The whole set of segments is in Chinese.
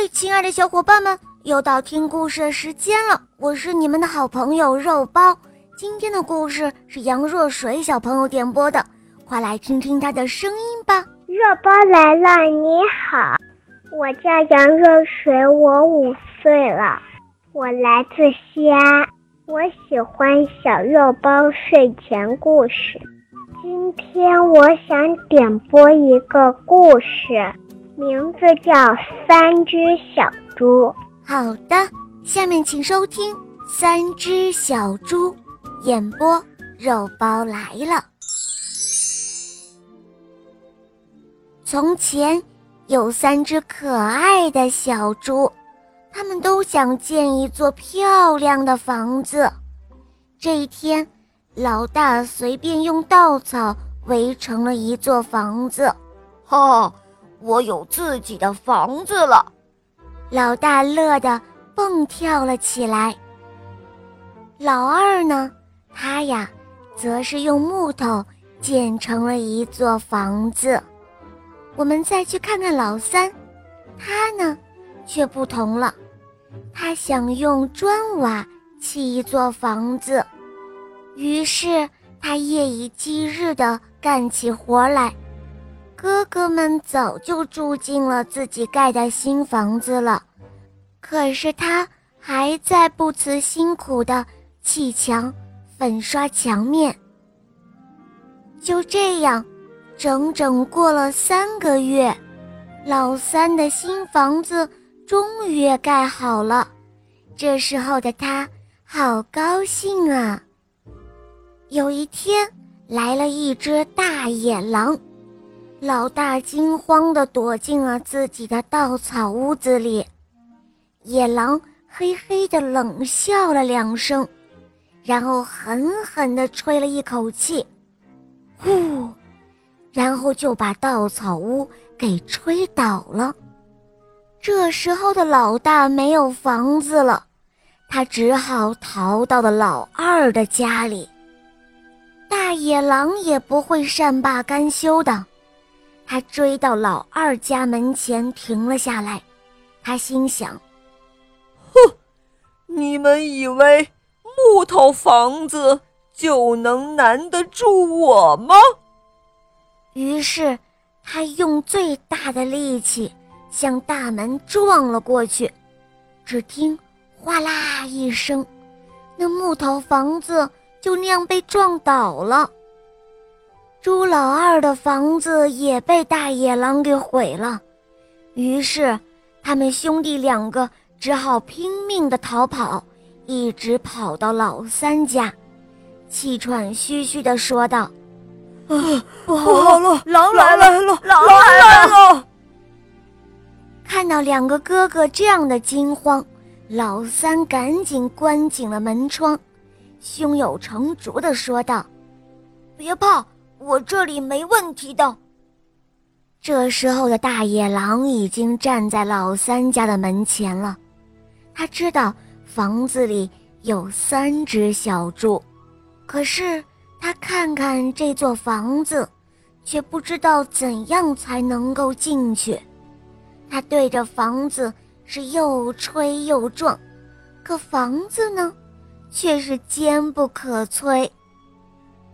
嗨，亲爱的小伙伴们，又到听故事的时间了。我是你们的好朋友肉包。今天的故事是杨若水小朋友点播的，快来听听他的声音吧。肉包来了，你好，我叫杨若水，我五岁了，我来自西安，我喜欢小肉包睡前故事。今天我想点播一个故事。名字叫《三只小猪》。好的，下面请收听《三只小猪》演播。肉包来了。从前有三只可爱的小猪，他们都想建一座漂亮的房子。这一天，老大随便用稻草围成了一座房子。哈。我有自己的房子了，老大乐得蹦跳了起来。老二呢，他呀，则是用木头建成了一座房子。我们再去看看老三，他呢，却不同了，他想用砖瓦砌一座房子，于是他夜以继日地干起活来。哥哥们早就住进了自己盖的新房子了，可是他还在不辞辛苦的砌墙、粉刷墙面。就这样，整整过了三个月，老三的新房子终于盖好了。这时候的他好高兴啊！有一天，来了一只大野狼。老大惊慌地躲进了自己的稻草屋子里，野狼嘿嘿地冷笑了两声，然后狠狠地吹了一口气，呼，然后就把稻草屋给吹倒了。这时候的老大没有房子了，他只好逃到了老二的家里。大野狼也不会善罢甘休的。他追到老二家门前停了下来，他心想：“哼，你们以为木头房子就能难得住我吗？”于是他用最大的力气向大门撞了过去，只听“哗啦”一声，那木头房子就那样被撞倒了。猪老二的房子也被大野狼给毁了，于是他们兄弟两个只好拼命的逃跑，一直跑到老三家，气喘吁吁的说道：“啊，不好了，狼来了，狼来了！”看到两个哥哥这样的惊慌，老三赶紧关紧了门窗，胸有成竹的说道：“别怕。”我这里没问题的。这时候的大野狼已经站在老三家的门前了，他知道房子里有三只小猪，可是他看看这座房子，却不知道怎样才能够进去。他对着房子是又吹又撞，可房子呢，却是坚不可摧。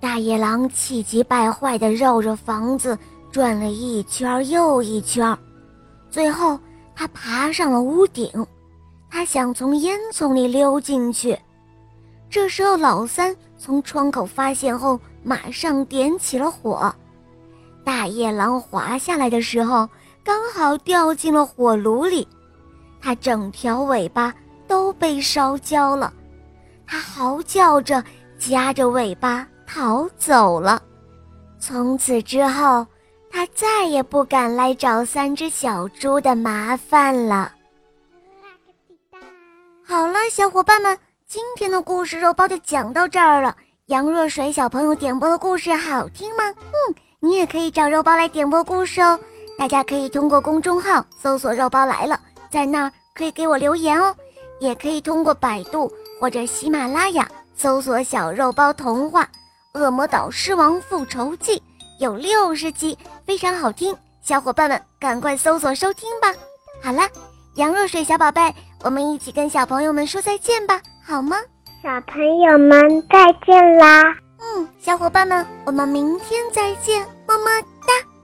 大野狼气急败坏地绕着房子转了一圈又一圈，最后他爬上了屋顶，他想从烟囱里溜进去。这时候，老三从窗口发现后，马上点起了火。大野狼滑下来的时候，刚好掉进了火炉里，它整条尾巴都被烧焦了，它嚎叫着，夹着尾巴。逃走了。从此之后，他再也不敢来找三只小猪的麻烦了。好了，小伙伴们，今天的故事肉包就讲到这儿了。杨若水小朋友点播的故事好听吗？嗯，你也可以找肉包来点播故事哦。大家可以通过公众号搜索“肉包来了”，在那儿可以给我留言哦。也可以通过百度或者喜马拉雅搜索“小肉包童话”。《恶魔岛狮王复仇记》有六十集，非常好听，小伙伴们赶快搜索收听吧！好了，杨若水小宝贝，我们一起跟小朋友们说再见吧，好吗？小朋友们再见啦！嗯，小伙伴们，我们明天再见，么么哒。